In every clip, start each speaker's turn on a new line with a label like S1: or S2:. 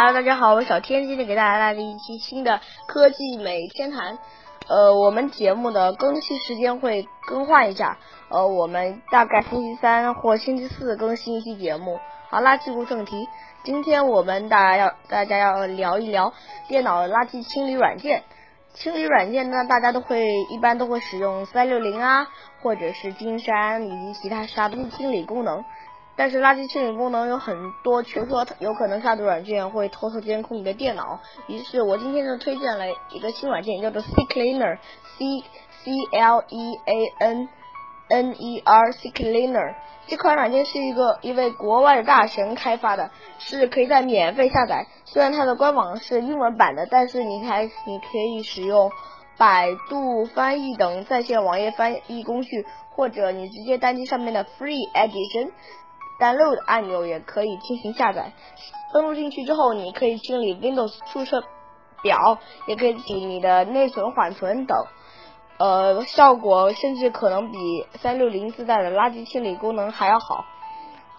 S1: Hello，大家好，我是小天，今天给大家带来一期新的科技美天谈。呃，我们节目的更新时间会更换一下，呃，我们大概星期三或星期四更新一期节目。好啦，进入正题，今天我们大家要大家要聊一聊电脑垃圾清理软件。清理软件呢，大家都会一般都会使用三六零啊，或者是金山以及其他杀毒清理功能。但是垃圾清理功能有很多，比如说有可能杀毒软件会偷偷监控你的电脑。于是我今天就推荐了一个新软件，叫做 CCleaner，C C L E A N N E R CCleaner。这款软件是一个一位国外的大神开发的，是可以在免费下载。虽然它的官网是英文版的，但是你还你可以使用百度翻译等在线网页翻译工具，或者你直接单击上面的 Free Edition。Download 按钮也可以进行下载。登录进去之后，你可以清理 Windows 注册表，也可以清理你的内存、缓存等。呃，效果甚至可能比三六零自带的垃圾清理功能还要好。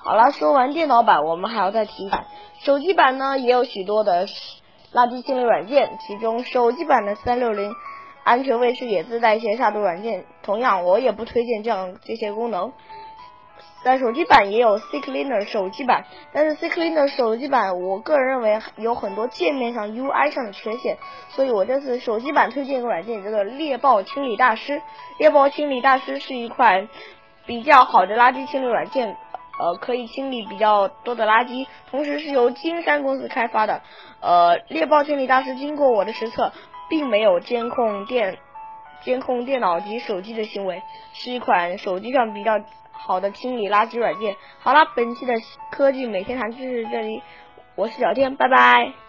S1: 好了，说完电脑版，我们还要再提一下，手机版呢也有许多的垃圾清理软件，其中手机版的三六零安全卫士也自带一些杀毒软件，同样我也不推荐这样这些功能。在手机版也有 CCleaner 手机版，但是 CCleaner 手机版，我个人认为有很多界面上 UI 上的缺陷，所以我这次手机版推荐一个软件，叫做猎豹清理大师。猎豹清理大师是一款比较好的垃圾清理软件，呃，可以清理比较多的垃圾，同时是由金山公司开发的。呃，猎豹清理大师经过我的实测，并没有监控电监控电脑及手机的行为，是一款手机上比较。好的清理垃圾软件。好了，本期的科技每天谈知识这里，我是小天，拜拜。